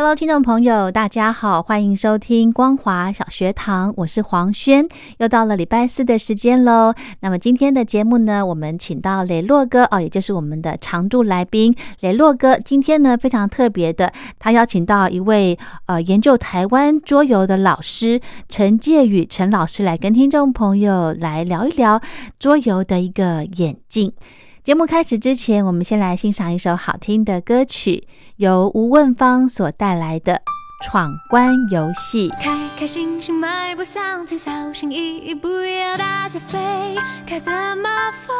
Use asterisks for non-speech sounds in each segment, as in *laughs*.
Hello，听众朋友，大家好，欢迎收听光华小学堂，我是黄轩，又到了礼拜四的时间喽。那么今天的节目呢，我们请到雷洛哥哦，也就是我们的常驻来宾雷洛哥。今天呢，非常特别的，他邀请到一位呃研究台湾桌游的老师陈介宇陈老师来跟听众朋友来聊一聊桌游的一个演进。节目开始之前，我们先来欣赏一首好听的歌曲，由吴问芳所带来的《闯关游戏》。开开心心迈步向前，小心翼翼，不要大家飞，该怎么飞？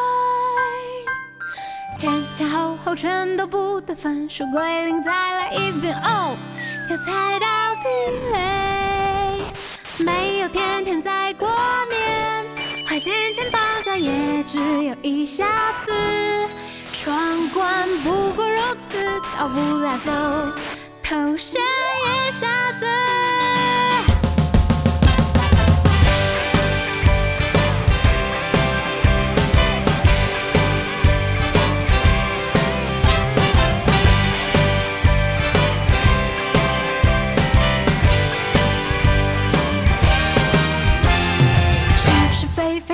前前后后全都不得分，数归零，再来一遍。哦，要猜到地雷，没有天天在也只有一下子，闯关不过如此，到不了就投降一下子。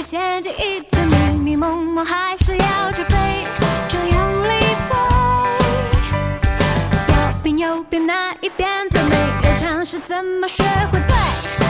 陷阱一我，还是要去飞，就用力飞。左边右边哪一边都没有尝试，怎么学会对？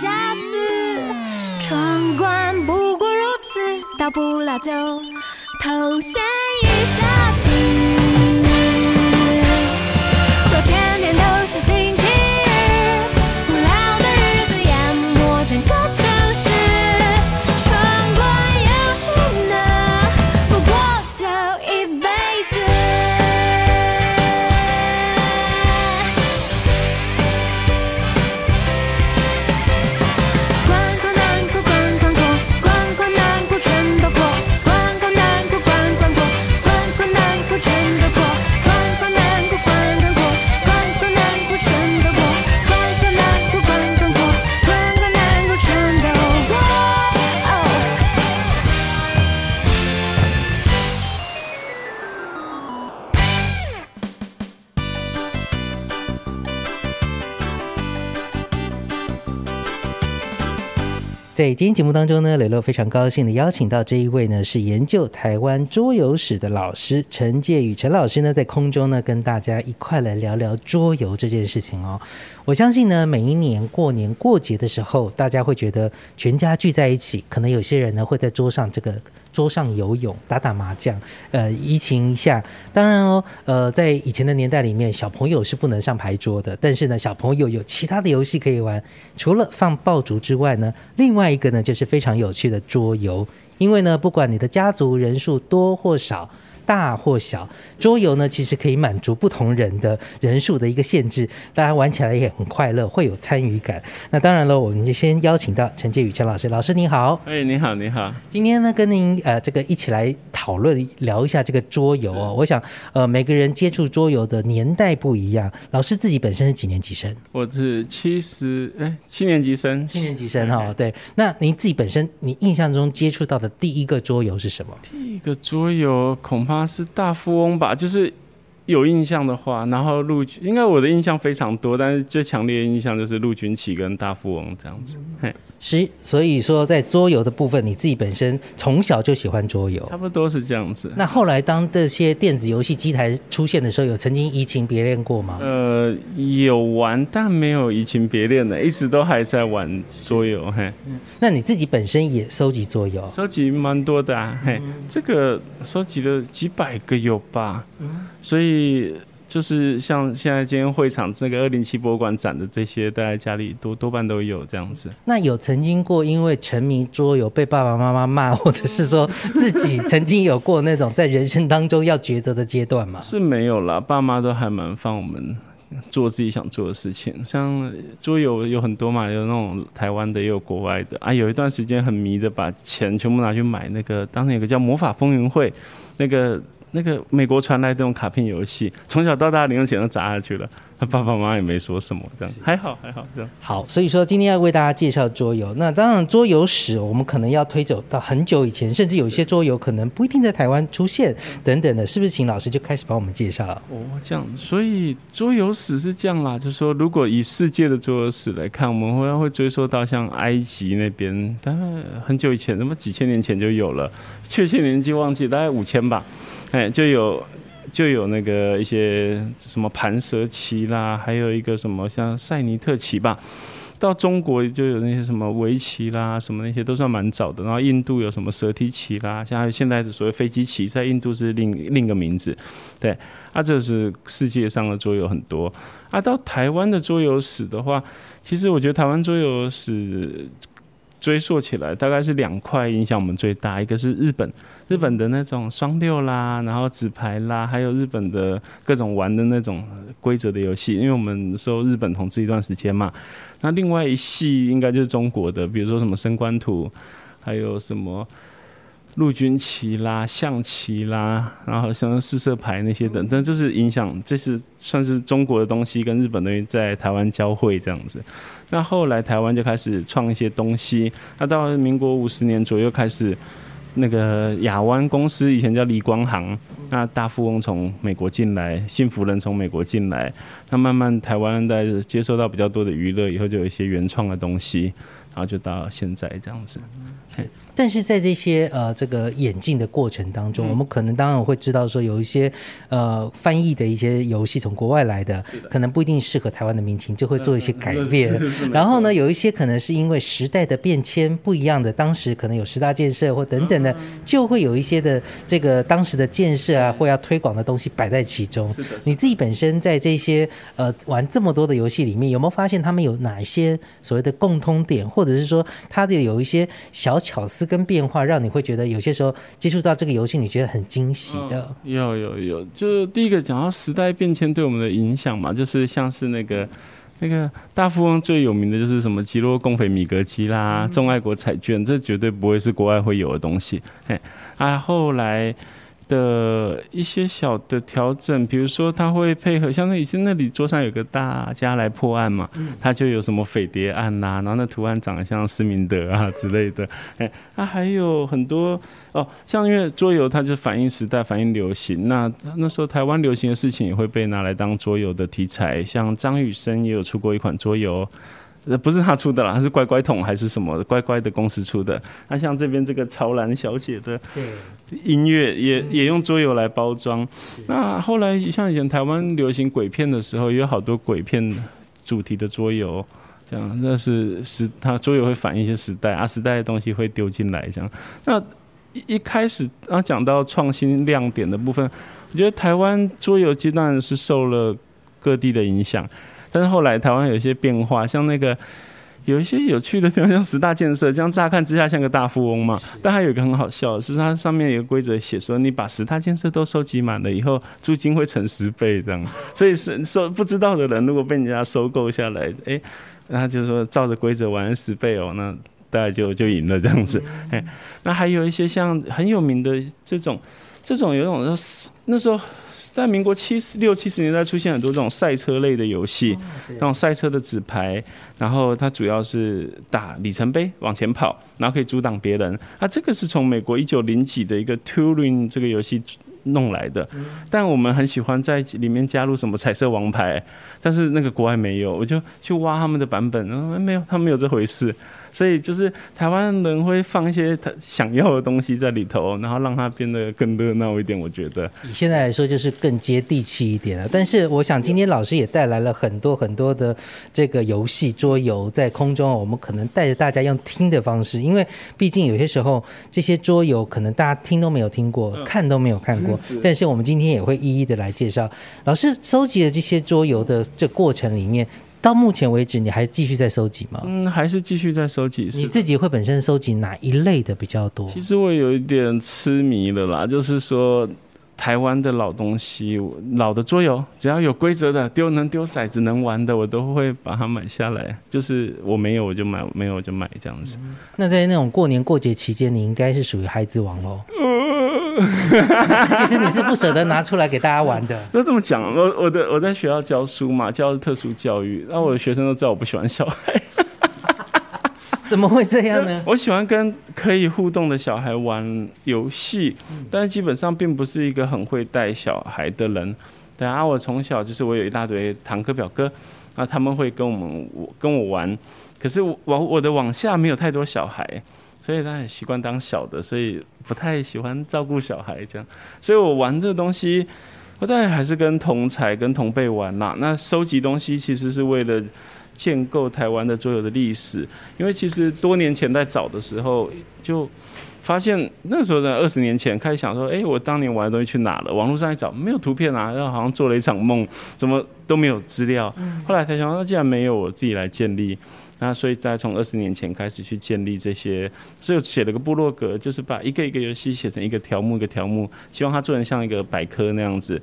下次闯关不过如此，到不了就偷先一下。在今天节目当中呢，磊落非常高兴的邀请到这一位呢，是研究台湾桌游史的老师陈介宇陈老师呢，在空中呢跟大家一块来聊聊桌游这件事情哦。我相信呢，每一年过年过节的时候，大家会觉得全家聚在一起，可能有些人呢会在桌上这个桌上游泳、打打麻将，呃，怡情一下。当然哦，呃，在以前的年代里面，小朋友是不能上牌桌的，但是呢，小朋友有其他的游戏可以玩，除了放爆竹之外呢，另外一个呢就是非常有趣的桌游，因为呢，不管你的家族人数多或少。大或小，桌游呢，其实可以满足不同人的人数的一个限制，大家玩起来也很快乐，会有参与感。那当然了，我们就先邀请到陈介宇陈老师，老师你好。哎，你好，你好。今天呢，跟您呃这个一起来讨论聊一下这个桌游哦。我想呃每个人接触桌游的年代不一样，老师自己本身是几年级生？我是七十哎七年级生，七年级生哈。对，那您自己本身你印象中接触到的第一个桌游是什么？第一个桌游恐怕是大富翁吧，就是有印象的话，然后陆军应该我的印象非常多，但是最强烈的印象就是陆军旗跟大富翁这样子。嘿，是，所以说在桌游的部分，你自己本身从小就喜欢桌游，差不多是这样子。那后来当这些电子游戏机台出现的时候，有曾经移情别恋过吗？呃，有玩，但没有移情别恋的，一直都还在玩桌游。嘿，那你自己本身也收集桌游？收集蛮多的啊。嘿，这个收集了几百个有吧？所以就是像现在今天会场这个二零七博物馆展的这些，大家家里多多半都有这样子。那有曾经过因为沉迷桌游被爸爸妈妈骂，或者是说 *laughs* 自己曾经有过那种在人生当中要抉择的阶段吗？是没有啦，爸妈都还蛮放我们做自己想做的事情。像桌游有很多嘛，有那种台湾的，也有国外的啊。有一段时间很迷的，把钱全部拿去买那个，当时有个叫《魔法风云会》，那个。那个美国传来这种卡片游戏，从小到大零用钱都砸下去了，他 *laughs* 爸爸妈妈也没说什么，这样还好还好这样。好，所以说今天要为大家介绍桌游。那当然，桌游史我们可能要推走到很久以前，甚至有一些桌游可能不一定在台湾出现等等的，是不是？请老师就开始帮我们介绍了。哦，这样，所以桌游史是这样啦，就是说，如果以世界的桌游史来看，我们会会追溯到像埃及那边，大概很久以前，那么几千年前就有了，确切年纪忘记，大概五千吧。*laughs* 哎，就有就有那个一些什么盘蛇棋啦，还有一个什么像塞尼特棋吧。到中国就有那些什么围棋啦，什么那些都算蛮早的。然后印度有什么蛇梯棋啦，像现在的所谓飞机棋，在印度是另另一个名字。对，啊，这是世界上的桌游很多。啊，到台湾的桌游史的话，其实我觉得台湾桌游史追溯起来，大概是两块影响我们最大，一个是日本。日本的那种双六啦，然后纸牌啦，还有日本的各种玩的那种规则的游戏，因为我们受日本统治一段时间嘛。那另外一系应该就是中国的，比如说什么升官图，还有什么陆军旗啦、象棋啦，然后像四色牌那些等等，就是影响，这是算是中国的东西跟日本东西在台湾交汇这样子。那后来台湾就开始创一些东西，那到民国五十年左右开始。那个亚湾公司以前叫李光行，那大富翁从美国进来，幸福人从美国进来，那慢慢台湾在接受到比较多的娱乐以后，就有一些原创的东西，然后就到现在这样子。但是在这些呃这个演进的过程当中，我们可能当然会知道说有一些呃翻译的一些游戏从国外来的，可能不一定适合台湾的民情，就会做一些改变。*laughs* 然后呢，有一些可能是因为时代的变迁不一样的，当时可能有十大建设或等等的，就会有一些的这个当时的建设啊或要推广的东西摆在其中。你自己本身在这些呃玩这么多的游戏里面，有没有发现他们有哪一些所谓的共通点，或者是说它的有一些小巧思？跟变化，让你会觉得有些时候接触到这个游戏，你觉得很惊喜的。有有有，就第一个讲到时代变迁对我们的影响嘛，就是像是那个那个大富翁最有名的就是什么吉洛共匪米格基啦，众爱国彩券，这绝对不会是国外会有的东西。嘿，啊，后来。的一些小的调整，比如说他会配合，像那以前那里桌上有个大家来破案嘛，他就有什么匪谍案呐，然后那图案长得像施明德啊之类的，*laughs* 哎，他还有很多哦，像因为桌游它就反映时代，反映流行，那那时候台湾流行的事情也会被拿来当桌游的题材，像张雨生也有出过一款桌游。呃，不是他出的啦，他是乖乖桶还是什么乖乖的公司出的。那像这边这个潮兰小姐的对，音乐也也用桌游来包装。那后来像以前台湾流行鬼片的时候，也有好多鬼片主题的桌游，这样那是时它桌游会反映一些时代啊，时代的东西会丢进来这样。那一一开始啊讲到创新亮点的部分，我觉得台湾桌游阶段是受了各地的影响，但是后来台湾有一些变化，像那个。有一些有趣的地方，像十大建设，这样乍看之下像个大富翁嘛。但还有一个很好笑的是，它上面有个规则写说，你把十大建设都收集满了以后，租金会乘十倍这样。*laughs* 所以是收不知道的人，如果被人家收购下来，哎，那他就说照着规则玩十倍哦，那大概就就赢了这样子。哎，那还有一些像很有名的这种，这种有一种那时候。在民国七十六七十年代，出现很多这种赛车类的游戏，那种赛车的纸牌，然后它主要是打里程碑，往前跑，然后可以阻挡别人。啊这个是从美国一九零几的一个 Turing 这个游戏弄来的，但我们很喜欢在里面加入什么彩色王牌，但是那个国外没有，我就去挖他们的版本，嗯，没有，他们没有这回事。所以就是台湾人会放一些他想要的东西在里头，然后让它变得更热闹一点。我觉得以现在来说就是更接地气一点了。但是我想今天老师也带来了很多很多的这个游戏桌游在空中，我们可能带着大家用听的方式，因为毕竟有些时候这些桌游可能大家听都没有听过，看都没有看过。但是我们今天也会一一的来介绍。老师收集的这些桌游的这过程里面。到目前为止，你还继续在收集吗？嗯，还是继续在收集。你自己会本身收集哪一类的比较多？其实我有一点痴迷了啦，就是说台湾的老东西、老的桌游，只要有规则的、丢能丢骰子、能玩的，我都会把它买下来。就是我没有我就买，没有我就买这样子。那在那种过年过节期间，你应该是属于孩子王喽。*laughs* 其实你是不舍得拿出来给大家玩的。都这么讲，我我的我在学校教书嘛，教特殊教育，然后我的学生都知道我不喜欢小孩。怎么会这样呢？*laughs* 我喜欢跟可以互动的小孩玩游戏，但是基本上并不是一个很会带小孩的人。对啊，我从小就是我有一大堆堂哥表哥，那他们会跟我们我跟我玩，可是我我的网下没有太多小孩。所以他很习惯当小的，所以不太喜欢照顾小孩这样。所以我玩这个东西，我大概还是跟同才、跟同辈玩啦。那收集东西其实是为了建构台湾的桌游的历史，因为其实多年前在找的时候，就发现那时候的二十年前开始想说，哎，我当年玩的东西去哪了？网络上一找没有图片啊，然后好像做了一场梦，怎么都没有资料。后来才想，那既然没有，我自己来建立。那所以，在从二十年前开始去建立这些，所以写了个部落格，就是把一个一个游戏写成一个条目一个条目，希望它做成像一个百科那样子，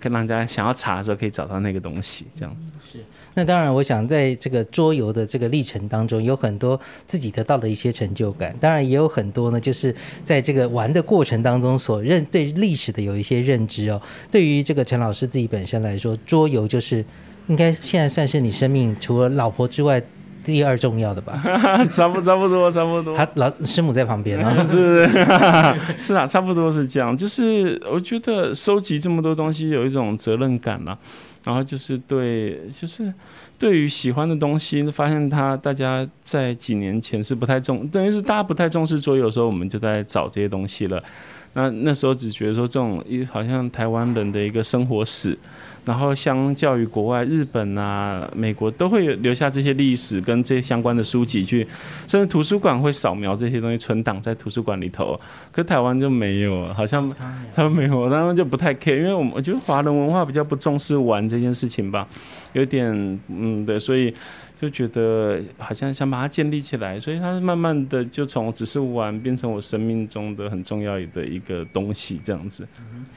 跟大家想要查的时候可以找到那个东西，这样。是。那当然，我想在这个桌游的这个历程当中，有很多自己得到的一些成就感，当然也有很多呢，就是在这个玩的过程当中所认对历史的有一些认知哦。对于这个陈老师自己本身来说，桌游就是应该现在算是你生命除了老婆之外。第二重要的吧，差 *laughs* 不差不多差不多。他老师母在旁边啊，*laughs* 是 *laughs* 是啊，差不多是这样。就是我觉得收集这么多东西有一种责任感嘛，然后就是对，就是对于喜欢的东西，发现他大家在几年前是不太重，等于是大家不太重视桌游的时候，我们就在找这些东西了。那那时候只觉得说这种一好像台湾人的一个生活史。然后，相较于国外，日本啊、美国都会有留下这些历史跟这些相关的书籍去，甚至图书馆会扫描这些东西存档在图书馆里头。可台湾就没有，好像他们没有，他们就不太 care，因为我们我觉得华人文化比较不重视玩这件事情吧，有点嗯对，所以。就觉得好像想把它建立起来，所以它慢慢的就从只是玩变成我生命中的很重要的一个东西，这样子。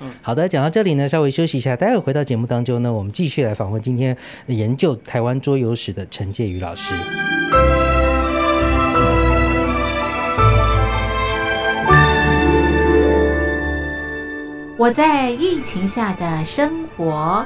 嗯，好的，讲到这里呢，稍微休息一下，待会回到节目当中呢，我们继续来访问今天研究台湾桌游史的陈介宇老师。我在疫情下的生活。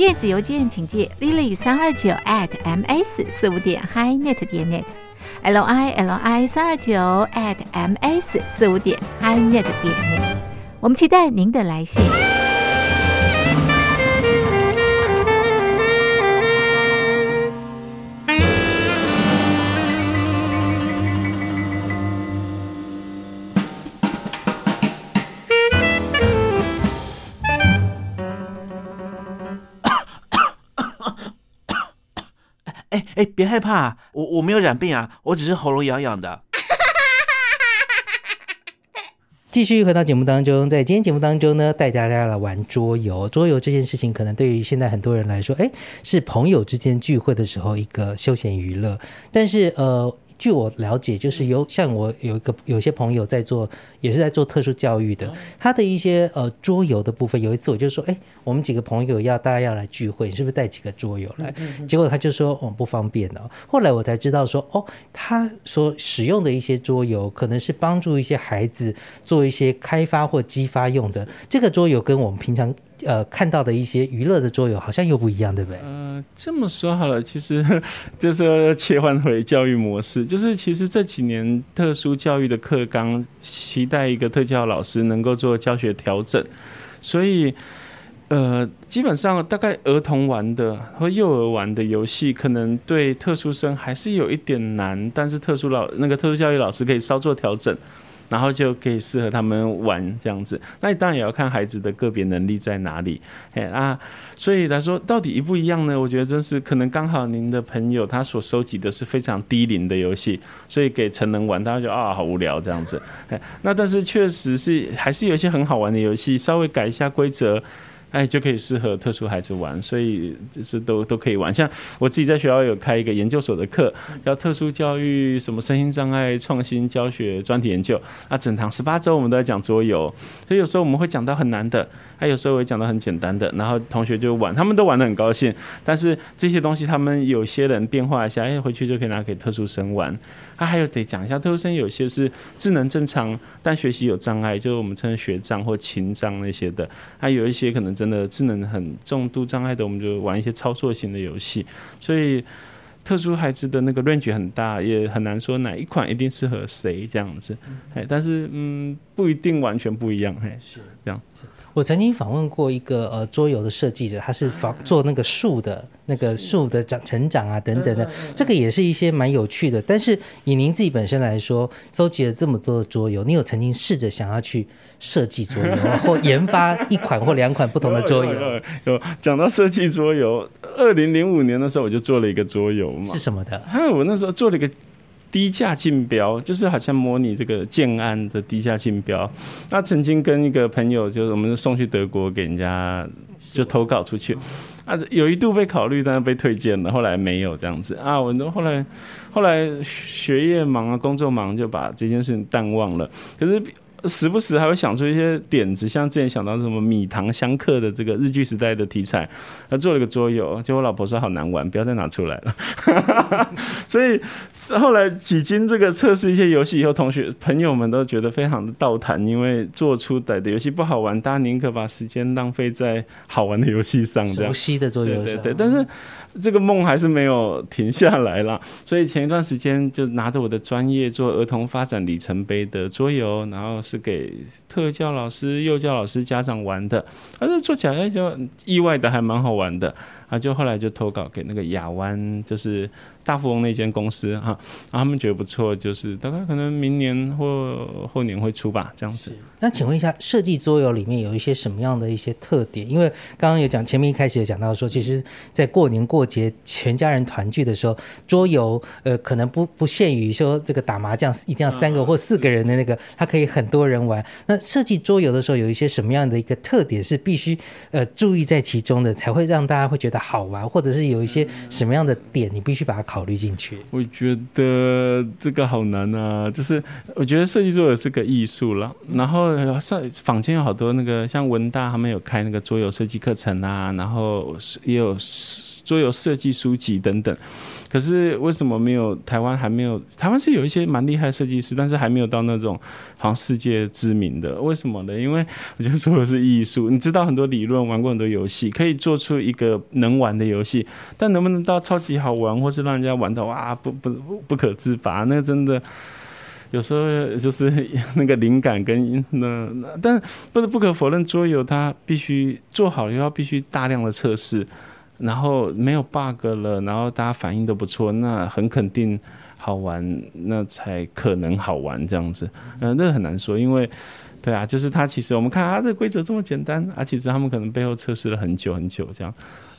电子邮件请借 lily 三二九 at ms 四五点 hi net 点 net，l i l i 三二九 at ms 四五点 hi net 点 net，我们期待您的来信。哎，别害怕，我我没有染病啊，我只是喉咙痒痒的。继续回到节目当中，在今天节目当中呢，带大家来玩桌游。桌游这件事情，可能对于现在很多人来说，哎，是朋友之间聚会的时候一个休闲娱乐。但是，呃。据我了解，就是有像我有一个有些朋友在做，也是在做特殊教育的，他的一些呃桌游的部分。有一次我就说，哎，我们几个朋友要大家要来聚会，你是不是带几个桌游来？结果他就说，哦，不方便哦。后来我才知道说，哦，他所使用的一些桌游，可能是帮助一些孩子做一些开发或激发用的。这个桌游跟我们平常。呃，看到的一些娱乐的桌游好像又不一样，对不对？呃，这么说好了，其实 *laughs* 就是切换回教育模式，就是其实这几年特殊教育的课纲期待一个特教老师能够做教学调整，所以呃，基本上大概儿童玩的和幼儿玩的游戏，可能对特殊生还是有一点难，但是特殊老那个特殊教育老师可以稍作调整。然后就可以适合他们玩这样子，那你当然也要看孩子的个别能力在哪里，哎啊，所以来说到底一不一样呢？我觉得真是可能刚好您的朋友他所收集的是非常低龄的游戏，所以给成人玩，大家就啊好无聊这样子，哎，那但是确实是还是有一些很好玩的游戏，稍微改一下规则。哎，就可以适合特殊孩子玩，所以就是都都可以玩。像我自己在学校有开一个研究所的课，叫特殊教育什么身心障碍创新教学专题研究。啊整堂十八周我们都在讲桌游，所以有时候我们会讲到很难的，他有时候会讲的很简单的，然后同学就玩，他们都玩的很高兴。但是这些东西他们有些人变化一下，哎，回去就可以拿给特殊生玩。他还有得讲一下，特殊生有些是智能正常，但学习有障碍，就是我们称学障或情障那些的。还有一些可能真的智能很重度障碍的，我们就玩一些操作型的游戏。所以特殊孩子的那个 range 很大，也很难说哪一款一定适合谁这样子。哎，但是嗯，不一定完全不一样。嘿，是这样。我曾经访问过一个呃桌游的设计者，他是仿做那个树的那个树的长成长啊等等的，这个也是一些蛮有趣的。但是以您自己本身来说，收集了这么多的桌游，你有曾经试着想要去设计桌游，或研发一款或两款不同的桌游？*laughs* 有讲到设计桌游，二零零五年的时候我就做了一个桌游嘛，是什么的？我那时候做了一个。低价竞标就是好像模拟这个建安的低价竞标。那曾经跟一个朋友，就是我们送去德国给人家就投稿出去。啊，有一度被考虑，但是被推荐了，后来没有这样子啊。我后来后来学业忙啊，工作忙，就把这件事情淡忘了。可是。时不时还会想出一些点子，像之前想到什么米糖相克的这个日剧时代的题材，他做了个桌游，结果我老婆说好难玩，不要再拿出来了。*laughs* 所以后来几经这个测试一些游戏以后，同学朋友们都觉得非常的倒谈，因为做出来的游戏不好玩，大家宁可把时间浪费在好玩的游戏上，熟悉的桌游对对对，但是。这个梦还是没有停下来啦，所以前一段时间就拿着我的专业做儿童发展里程碑的桌游，然后是给特教老师、幼教老师、家长玩的，而且做起来就意外的还蛮好玩的，啊，就后来就投稿给那个亚湾，就是。大富翁那间公司哈，他们觉得不错，就是大概可能明年或后年会出吧，这样子。那请问一下，设计桌游里面有一些什么样的一些特点？因为刚刚有讲，前面一开始有讲到说，其实，在过年过节全家人团聚的时候，桌游呃可能不不限于说这个打麻将一定要三个或四个人的那个，它可以很多人玩。那设计桌游的时候，有一些什么样的一个特点是必须呃注意在其中的，才会让大家会觉得好玩，或者是有一些什么样的点你必须把它考虑进去？我觉得这个好难啊，就是我觉得设计桌游是个艺术了，然后。上坊间有好多那个，像文大他们有开那个桌游设计课程啊，然后也有桌游设计书籍等等。可是为什么没有台湾还没有？台湾是有一些蛮厉害设计师，但是还没有到那种好像世界知名的。为什么呢？因为我觉得桌游是艺术，你知道很多理论，玩过很多游戏，可以做出一个能玩的游戏，但能不能到超级好玩，或是让人家玩到哇不不不可自拔，那真的。有时候就是那个灵感跟那，但不是不可否认，桌游它必须做好，又要必须大量的测试，然后没有 bug 了，然后大家反应都不错，那很肯定好玩，那才可能好玩这样子。嗯，那很难说，因为对啊，就是它其实我们看它的规则这么简单，啊，其实他们可能背后测试了很久很久这样。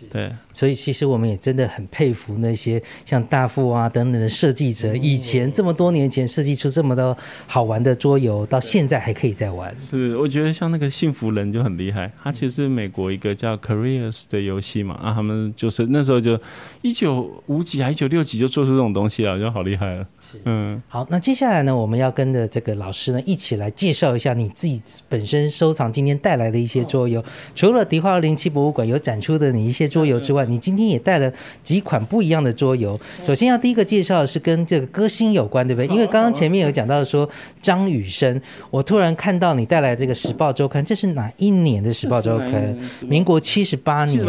对，所以其实我们也真的很佩服那些像大富啊等等的设计者，以前这么多年前设计出这么多好玩的桌游，到现在还可以再玩。是，我觉得像那个幸福人就很厉害，他其实美国一个叫 Careers 的游戏嘛，啊，他们就是那时候就一九五几还一九六几就做出这种东西了，就好厉害了。嗯，好，那接下来呢，我们要跟着这个老师呢一起来介绍一下你自己本身收藏今天带来的一些桌游，除了迪化二零七博物馆有展出的你一些。桌游之外，你今天也带了几款不一样的桌游。首先要第一个介绍的是跟这个歌星有关，对不对？因为刚刚前面有讲到说张雨生，我突然看到你带来这个《时报周刊》，这是哪一年的《时报周刊》？民国七十八年，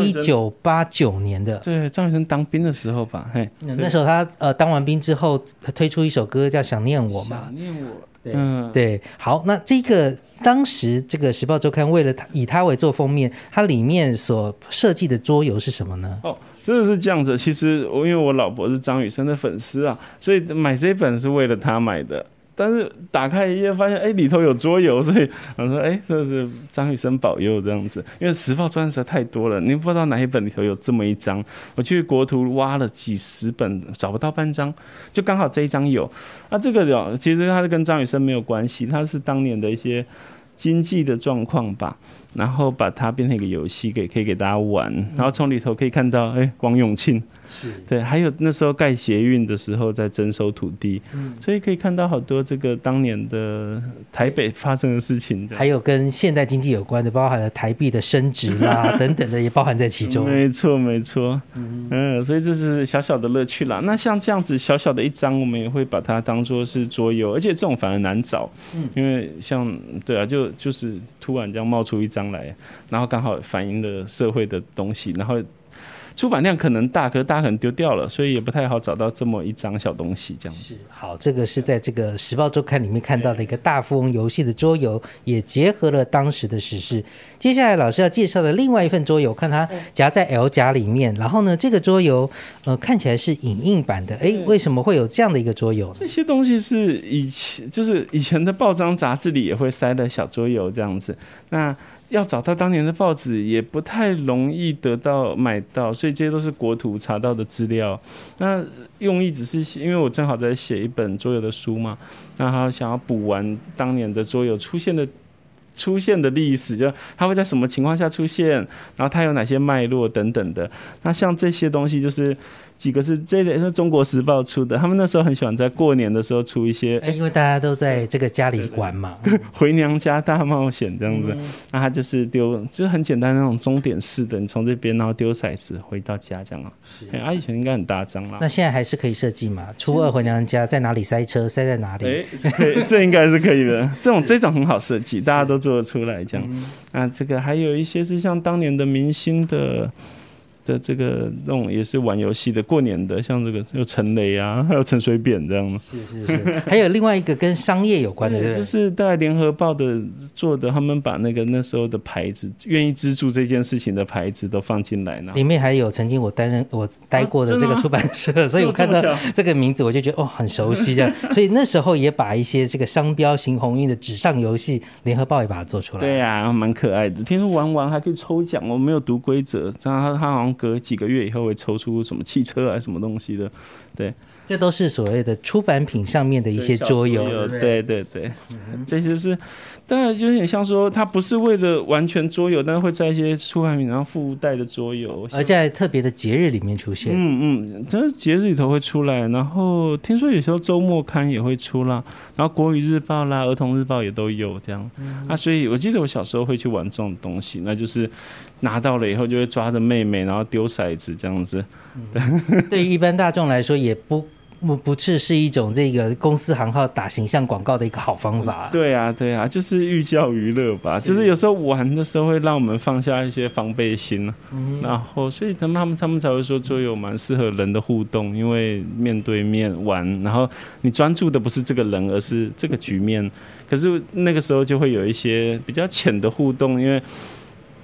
一九八九年的。对，张雨生当兵的时候吧，嘿，那时候他呃当完兵之后，他推出一首歌叫《想念我》嘛。想念我。嗯，对。好，那这个。当时这个《时报周刊》为了他以他为做封面，它里面所设计的桌游是什么呢？哦，真的是这样子。其实我因为我老婆是张雨生的粉丝啊，所以买这本是为了他买的。但是打开一页发现，哎，里头有桌游，所以我说，哎，这是张雨生保佑这样子。因为《时报》专实在太多了，你不知道哪一本里头有这么一张。我去国图挖了几十本，找不到半张，就刚好这一张有。那这个有，其实它是跟张雨生没有关系，它是当年的一些经济的状况吧。然后把它变成一个游戏，给可以给大家玩。然后从里头可以看到，哎，王永庆，是对，还有那时候盖捷运的时候在征收土地，嗯所以可以看到好多这个当年的台北发生的事情。还有跟现代经济有关的，包含了台币的升值啦 *laughs* 等等的，也包含在其中。没错，没错。嗯，所以这是小小的乐趣啦。那像这样子小小的一张，我们也会把它当做是桌游，而且这种反而难找，因为像对啊，就就是突然这样冒出一张。来，然后刚好反映了社会的东西，然后。出版量可能大，可是大家可能丢掉了，所以也不太好找到这么一张小东西这样子。好，这个是在这个《时报周刊》里面看到的一个大富翁游戏的桌游，也结合了当时的时事。接下来老师要介绍的另外一份桌游，看它夹在 L 夹里面，然后呢，这个桌游呃看起来是影印版的，哎，为什么会有这样的一个桌游？这些东西是以前就是以前的报章杂志里也会塞的小桌游这样子。那要找到当年的报纸也不太容易得到买到，所以这些都是国图查到的资料。那用意只是因为我正好在写一本桌游的书嘛，那他想要补完当年的桌游出现的出现的历史，就它会在什么情况下出现，然后它有哪些脉络等等的。那像这些东西，就是几个是这也是中国时报出的，他们那时候很喜欢在过年的时候出一些，哎，因为大家都在这个家里玩嘛，回娘家大冒险这样子。那他就是丢，就是很简单那种终点式的，你从这边然后丢骰子回到家这样啊。哎，啊以前应该很大张啦。那现在还是可以设计嘛？初二回娘家在哪里塞车，塞在哪里？哎，这应该是可以的。这种这种很好设计，大家都做出来这样。啊这个还有一些是像当年的明星的。的这个那种也是玩游戏的，过年的，像这个有陈雷啊，*laughs* 还有陈水扁这样是是是，*laughs* 还有另外一个跟商业有关的，就是大概联合报的做的，他们把那个那时候的牌子，愿意资助这件事情的牌子都放进来呢。里面还有曾经我担任我待过的这个出版 *laughs* 社，所以我看到这个名字我就觉得哦很熟悉这样。所以那时候也把一些这个商标行鸿运的纸上游戏，联合报也把它做出来。对呀，蛮可爱的。听说玩完还可以抽奖，我没有读规则，然后他他好像。隔几个月以后会抽出什么汽车啊什么东西的，对，这都是所谓的出版品上面的一些桌游，对。对对，这些是当然就有点像说它不是为了完全桌游，但是会在一些出版品然后附带的桌游，而在特别的节日里面出现，嗯嗯，这节日里头会出来，然后听说有时候周末刊也会出啦，然后国语日报啦、儿童日报也都有这样，啊，所以我记得我小时候会去玩这种东西，那就是。拿到了以后就会抓着妹妹，然后丢骰子这样子。对于一般大众来说，也不不不是是一种这个公司行号打形象广告的一个好方法。*laughs* 对啊，对啊，就是寓教于乐吧。就是有时候玩的时候会让我们放下一些防备心然后，所以他们他们他们才会说桌游蛮适合人的互动，因为面对面玩，然后你专注的不是这个人，而是这个局面。可是那个时候就会有一些比较浅的互动，因为。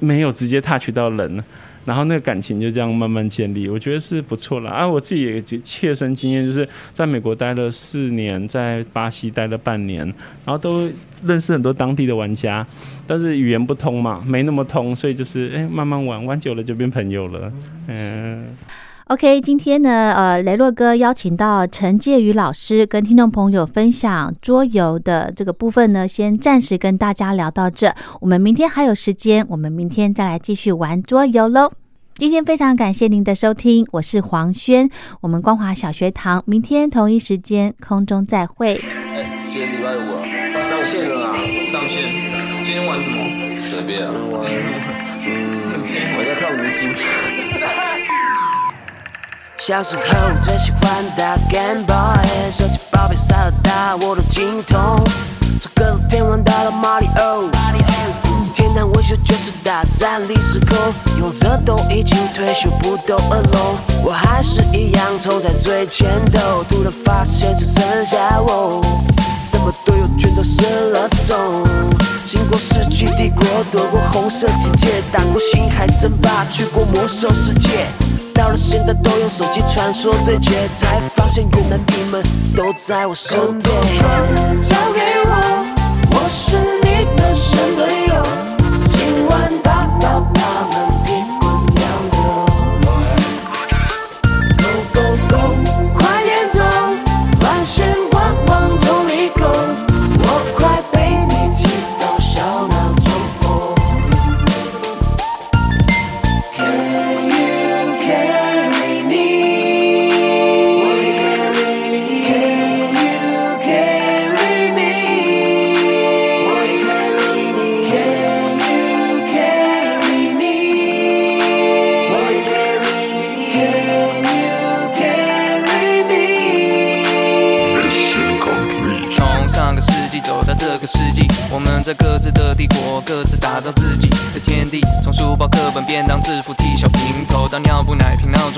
没有直接 touch 到人，然后那个感情就这样慢慢建立，我觉得是不错了啊！我自己也切身经验，就是在美国待了四年，在巴西待了半年，然后都认识很多当地的玩家，但是语言不通嘛，没那么通，所以就是哎，慢慢玩，玩久了就变朋友了，嗯。OK，今天呢，呃，雷洛哥邀请到陈介宇老师跟听众朋友分享桌游的这个部分呢，先暂时跟大家聊到这。我们明天还有时间，我们明天再来继续玩桌游喽。今天非常感谢您的收听，我是黄轩，我们光华小学堂明天同一时间空中再会。哎，今天礼拜五啊，上线了啊，上线。今天玩什么？随便啊，玩，嗯，我在看无极。*laughs* 小时候最喜欢打 Game Boy，手机宝贝塞尔达我都精通，从格斗天玩到了马里奥，天堂维修就是大战历史空，勇者都已经退休不斗恶龙，我还是一样冲在最前头，突然发现只剩下我，什么队友全都失了踪，经过世纪帝国，躲过红色警戒，打过星海争霸，去过魔兽世界。到了现在都用手机传说对决，才发现原来你们都在我身边。交给我，我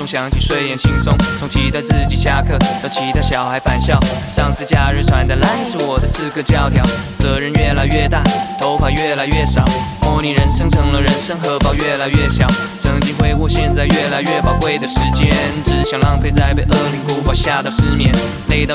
想起，睡眼惺忪。从期待自己下课，到期待小孩返校。上次假日传的来是我的刺客教条。责任越来越大，头发越来越少。模拟人生成了人生荷包越来越小。曾经挥霍，现在越来越宝贵的时间，只想浪费在被恶灵古堡吓到失眠，累到。